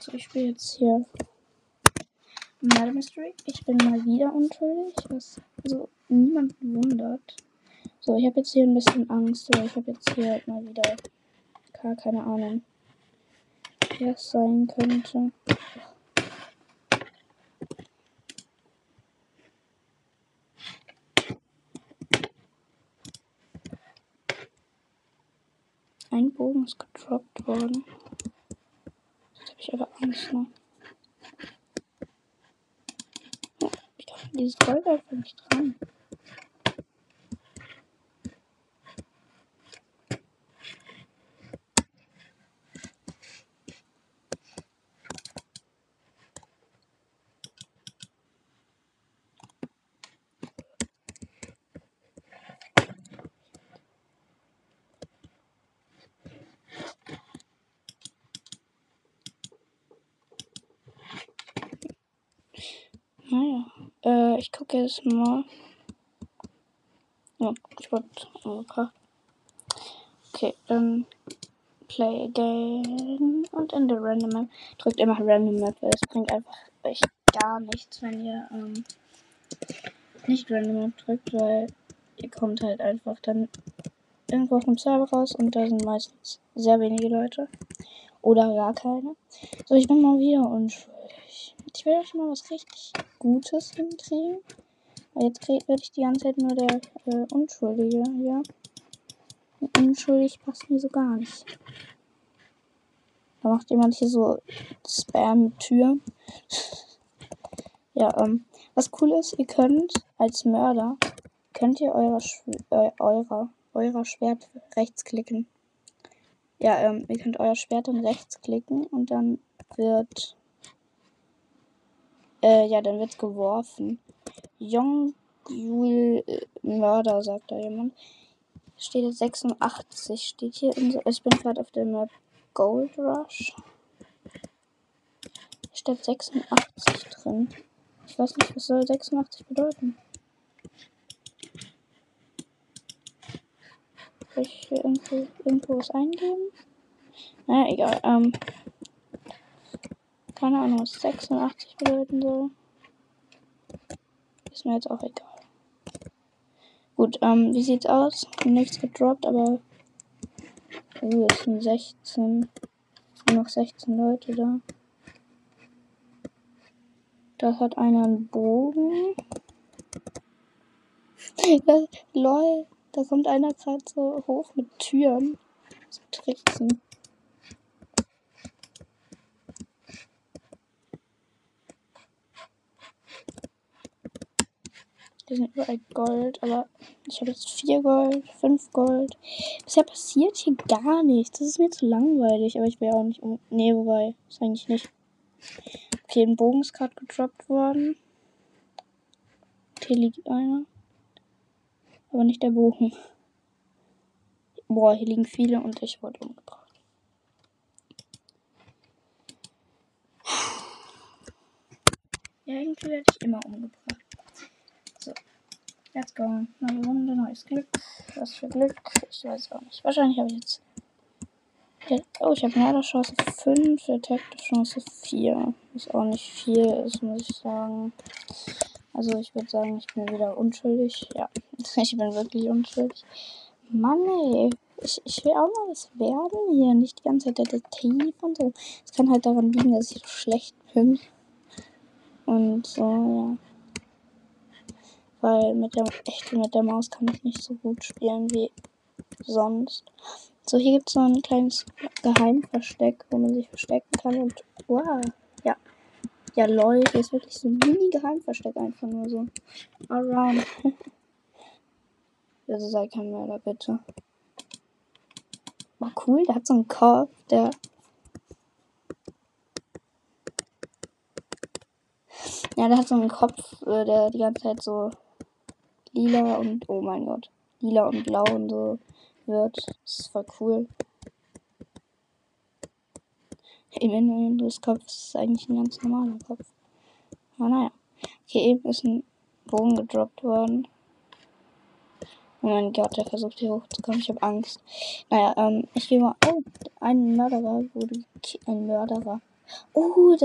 So, ich spiele jetzt hier Murder Mystery. Ich bin mal wieder unschuldig, was so niemand wundert. So, ich habe jetzt hier ein bisschen Angst, weil ich habe jetzt hier mal wieder gar keine Ahnung, wer es sein könnte. Ein Bogen ist gedroppt worden. Habe ich aber Angst, ne? Ich kann dieses Gold einfach nicht dran. Naja, äh, ich gucke jetzt mal. Ja, ich umgebracht. Okay, dann play again und in der Random Map. Drückt immer Random Map, weil es bringt einfach echt gar nichts, wenn ihr ähm, nicht Random Map drückt, weil ihr kommt halt einfach dann irgendwo auf dem Server raus und da sind meistens sehr wenige Leute. Oder gar keine. So, ich bin mal wieder unschuldig. Ich will euch mal was richtig Gutes hinkriegen. Aber jetzt werde ich die ganze Zeit nur der äh, Unschuldige, ja. Unschuldig passt mir so gar nicht. Da macht jemand hier so Spam mit Türen. ja, ähm, was cool ist, ihr könnt als Mörder, könnt ihr eurer, äh, eurer, eurer Schwert rechts klicken. Ja, ähm, ihr könnt euer Schwert dann rechts klicken und dann wird äh, ja, dann wird's geworfen. Young Jule äh, Mörder, sagt da jemand. Steht jetzt 86, steht hier. In ich bin gerade auf der Map Gold Rush. Steht 86 drin. Ich weiß nicht, was soll 86 bedeuten. Soll ich hier irgendwo, irgendwo was eingeben? Naja, egal. Ähm, keine Ahnung, was 86 bedeuten soll. Ist mir jetzt auch egal. Gut, ähm, wie sieht's aus? Nichts gedroppt, aber. Uh, es sind 16. Nur noch 16 Leute da. Da hat einer einen Bogen. Lol, da kommt einer gerade so hoch mit Türen. So Tricksen. Die sind überall Gold, aber ich habe jetzt vier Gold, fünf Gold. Bisher passiert hier gar nichts. Das ist mir zu langweilig, aber ich will auch nicht um. Nee, wobei, ist eigentlich nicht. Okay, ein Bogen ist gerade gedroppt worden. Hier liegt einer. Aber nicht der Bogen. Boah, hier liegen viele und ich wurde umgebracht. Ja, irgendwie werde ich immer umgebracht. Let's go. Neue Runde, neues Glück. Was für Glück? Ich weiß auch nicht. Wahrscheinlich habe ich jetzt. Oh, ich habe Mörderchance 5, Detective Chance 4. Ist auch nicht viel, ist, muss ich sagen. Also ich würde sagen, ich bin wieder unschuldig. Ja, ich bin wirklich unschuldig. Mann ey. Ich, ich will auch mal was werden hier. Nicht die ganze Zeit Detektiv und so. Es kann halt daran liegen, dass ich so schlecht bin. Und so, ja. Weil mit der, echt mit der Maus kann ich nicht so gut spielen wie sonst. So, hier gibt es so ein kleines Geheimversteck, wo man sich verstecken kann und wow, ja. Ja, hier ist wirklich so ein Mini-Geheimversteck einfach nur so. Around. also sei kein Mörder, bitte. War cool, der hat so einen Kopf, der. Ja, der hat so einen Kopf, äh, der die ganze Zeit so lila und, oh mein Gott, lila und blau und so wird. Das ist voll cool. Im Inneren des Kopfes ist eigentlich ein ganz normaler Kopf. Aber naja. Okay, eben ist ein Bogen gedroppt worden. Oh mein Gott, der versucht hier hochzukommen. Ich habe Angst. Naja, ähm, ich gehe mal. Oh, ein Mörderer wurde. Ein Mörderer. Oh, das